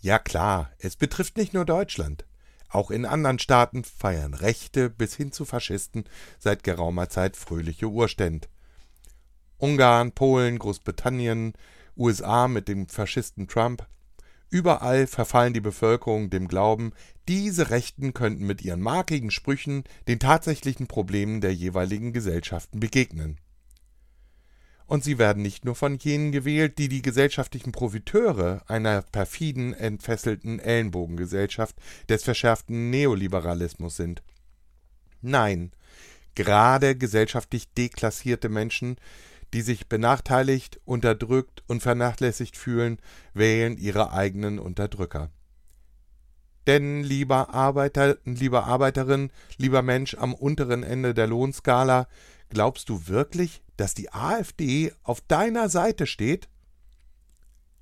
Ja klar, es betrifft nicht nur Deutschland. Auch in anderen Staaten feiern Rechte bis hin zu Faschisten seit geraumer Zeit fröhliche Urständ. Ungarn, Polen, Großbritannien, USA mit dem Faschisten Trump. Überall verfallen die Bevölkerung dem Glauben, diese Rechten könnten mit ihren markigen Sprüchen den tatsächlichen Problemen der jeweiligen Gesellschaften begegnen und sie werden nicht nur von jenen gewählt, die die gesellschaftlichen Profiteure einer perfiden, entfesselten Ellenbogengesellschaft des verschärften Neoliberalismus sind. Nein, gerade gesellschaftlich deklassierte Menschen, die sich benachteiligt, unterdrückt und vernachlässigt fühlen, wählen ihre eigenen Unterdrücker. Denn, lieber Arbeiter, lieber Arbeiterin, lieber Mensch am unteren Ende der Lohnskala, glaubst du wirklich, dass die AfD auf deiner Seite steht?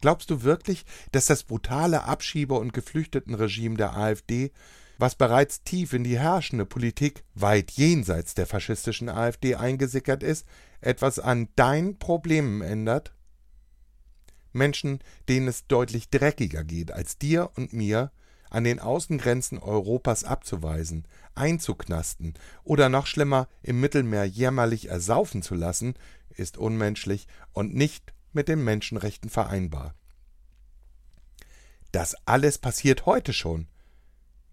Glaubst du wirklich, dass das brutale Abschieber- und Geflüchtetenregime der AfD, was bereits tief in die herrschende Politik weit jenseits der faschistischen AfD eingesickert ist, etwas an deinen Problemen ändert? Menschen, denen es deutlich dreckiger geht als dir und mir, an den Außengrenzen Europas abzuweisen, einzuknasten oder noch schlimmer im Mittelmeer jämmerlich ersaufen zu lassen, ist unmenschlich und nicht mit den Menschenrechten vereinbar. Das alles passiert heute schon.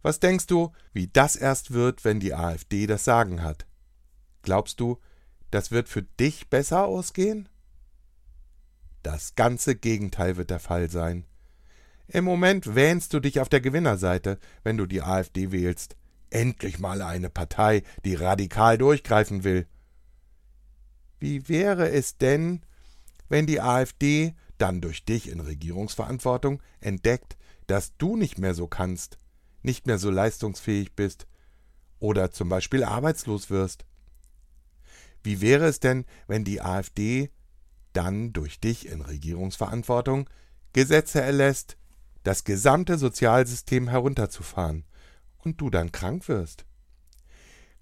Was denkst du, wie das erst wird, wenn die AfD das Sagen hat? Glaubst du, das wird für dich besser ausgehen? Das ganze Gegenteil wird der Fall sein. Im Moment wähnst du dich auf der Gewinnerseite, wenn du die AfD wählst. Endlich mal eine Partei, die radikal durchgreifen will. Wie wäre es denn, wenn die AfD dann durch dich in Regierungsverantwortung entdeckt, dass du nicht mehr so kannst, nicht mehr so leistungsfähig bist oder zum Beispiel arbeitslos wirst? Wie wäre es denn, wenn die AfD dann durch dich in Regierungsverantwortung Gesetze erlässt, das gesamte Sozialsystem herunterzufahren und du dann krank wirst?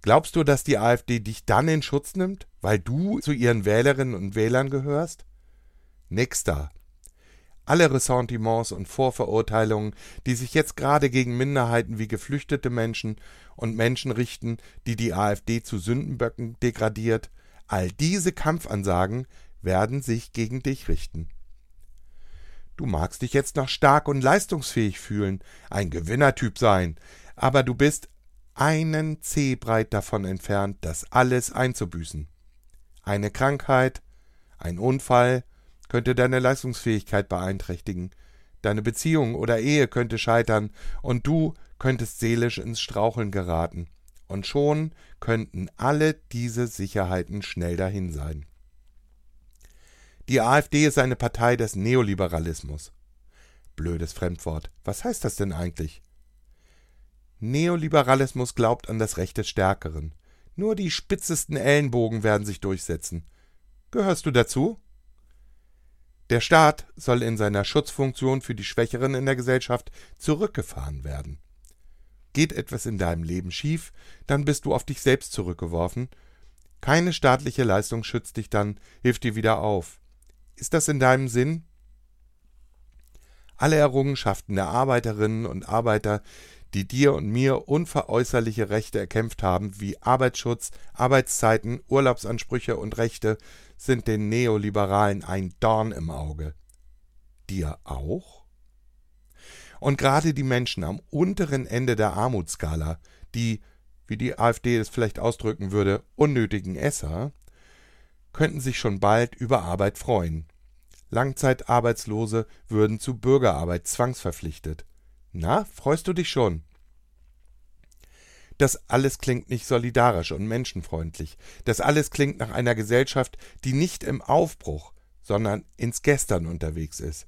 Glaubst du, dass die AfD dich dann in Schutz nimmt, weil du zu ihren Wählerinnen und Wählern gehörst? Nix da. Alle Ressentiments und Vorverurteilungen, die sich jetzt gerade gegen Minderheiten wie geflüchtete Menschen und Menschen richten, die die AfD zu Sündenböcken degradiert, all diese Kampfansagen werden sich gegen dich richten. Du magst dich jetzt noch stark und leistungsfähig fühlen, ein Gewinnertyp sein, aber du bist einen Zeh breit davon entfernt, das alles einzubüßen. Eine Krankheit, ein Unfall könnte deine Leistungsfähigkeit beeinträchtigen, deine Beziehung oder Ehe könnte scheitern und du könntest seelisch ins Straucheln geraten. Und schon könnten alle diese Sicherheiten schnell dahin sein. Die AfD ist eine Partei des Neoliberalismus. Blödes Fremdwort. Was heißt das denn eigentlich? Neoliberalismus glaubt an das Recht des Stärkeren. Nur die spitzesten Ellenbogen werden sich durchsetzen. Gehörst du dazu? Der Staat soll in seiner Schutzfunktion für die Schwächeren in der Gesellschaft zurückgefahren werden. Geht etwas in deinem Leben schief, dann bist du auf dich selbst zurückgeworfen. Keine staatliche Leistung schützt dich dann, hilft dir wieder auf. Ist das in deinem Sinn? Alle Errungenschaften der Arbeiterinnen und Arbeiter, die dir und mir unveräußerliche Rechte erkämpft haben, wie Arbeitsschutz, Arbeitszeiten, Urlaubsansprüche und Rechte, sind den Neoliberalen ein Dorn im Auge. Dir auch? Und gerade die Menschen am unteren Ende der Armutsskala, die, wie die AfD es vielleicht ausdrücken würde, unnötigen Esser, könnten sich schon bald über Arbeit freuen. Langzeitarbeitslose würden zu Bürgerarbeit zwangsverpflichtet. Na, freust du dich schon? Das alles klingt nicht solidarisch und menschenfreundlich. Das alles klingt nach einer Gesellschaft, die nicht im Aufbruch, sondern ins Gestern unterwegs ist.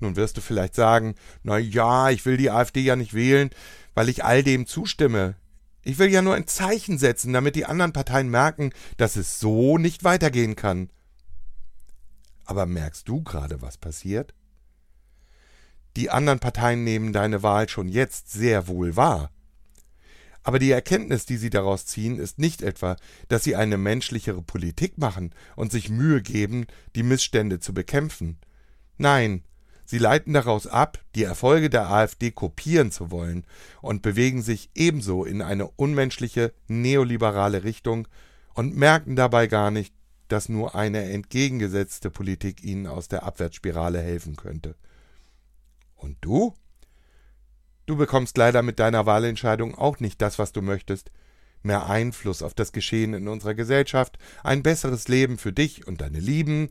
Nun wirst du vielleicht sagen, na ja, ich will die AfD ja nicht wählen, weil ich all dem zustimme. Ich will ja nur ein Zeichen setzen, damit die anderen Parteien merken, dass es so nicht weitergehen kann. Aber merkst du gerade, was passiert? Die anderen Parteien nehmen deine Wahl schon jetzt sehr wohl wahr. Aber die Erkenntnis, die sie daraus ziehen, ist nicht etwa, dass sie eine menschlichere Politik machen und sich Mühe geben, die Missstände zu bekämpfen. Nein, Sie leiten daraus ab, die Erfolge der AfD kopieren zu wollen und bewegen sich ebenso in eine unmenschliche neoliberale Richtung und merken dabei gar nicht, dass nur eine entgegengesetzte Politik ihnen aus der Abwärtsspirale helfen könnte. Und du? Du bekommst leider mit deiner Wahlentscheidung auch nicht das, was du möchtest. Mehr Einfluss auf das Geschehen in unserer Gesellschaft, ein besseres Leben für dich und deine Lieben,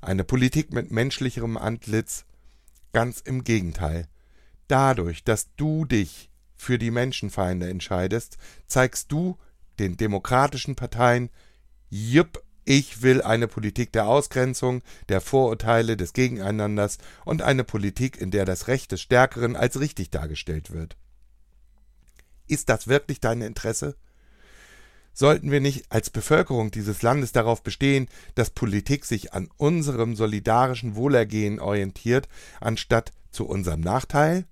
eine Politik mit menschlicherem Antlitz, Ganz im Gegenteil. Dadurch, dass du dich für die Menschenfeinde entscheidest, zeigst du den demokratischen Parteien, jupp, ich will eine Politik der Ausgrenzung, der Vorurteile, des Gegeneinanders und eine Politik, in der das Recht des Stärkeren als richtig dargestellt wird. Ist das wirklich dein Interesse? Sollten wir nicht als Bevölkerung dieses Landes darauf bestehen, dass Politik sich an unserem solidarischen Wohlergehen orientiert, anstatt zu unserem Nachteil?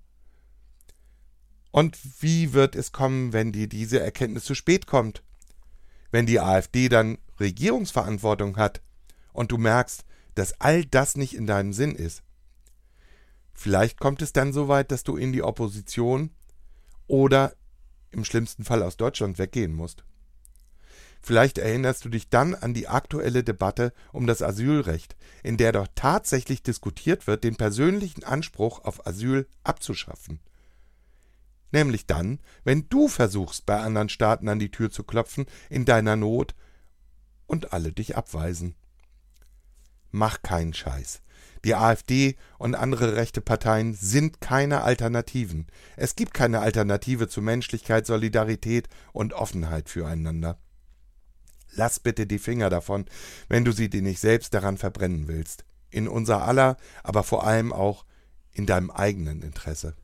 Und wie wird es kommen, wenn dir diese Erkenntnis zu spät kommt? Wenn die AfD dann Regierungsverantwortung hat und du merkst, dass all das nicht in deinem Sinn ist. Vielleicht kommt es dann so weit, dass du in die Opposition oder im schlimmsten Fall aus Deutschland weggehen musst. Vielleicht erinnerst du dich dann an die aktuelle Debatte um das Asylrecht, in der doch tatsächlich diskutiert wird, den persönlichen Anspruch auf Asyl abzuschaffen. Nämlich dann, wenn du versuchst, bei anderen Staaten an die Tür zu klopfen, in deiner Not, und alle dich abweisen. Mach keinen Scheiß. Die AfD und andere rechte Parteien sind keine Alternativen. Es gibt keine Alternative zu Menschlichkeit, Solidarität und Offenheit füreinander. Lass bitte die Finger davon, wenn du sie dir nicht selbst daran verbrennen willst. In unser aller, aber vor allem auch in deinem eigenen Interesse.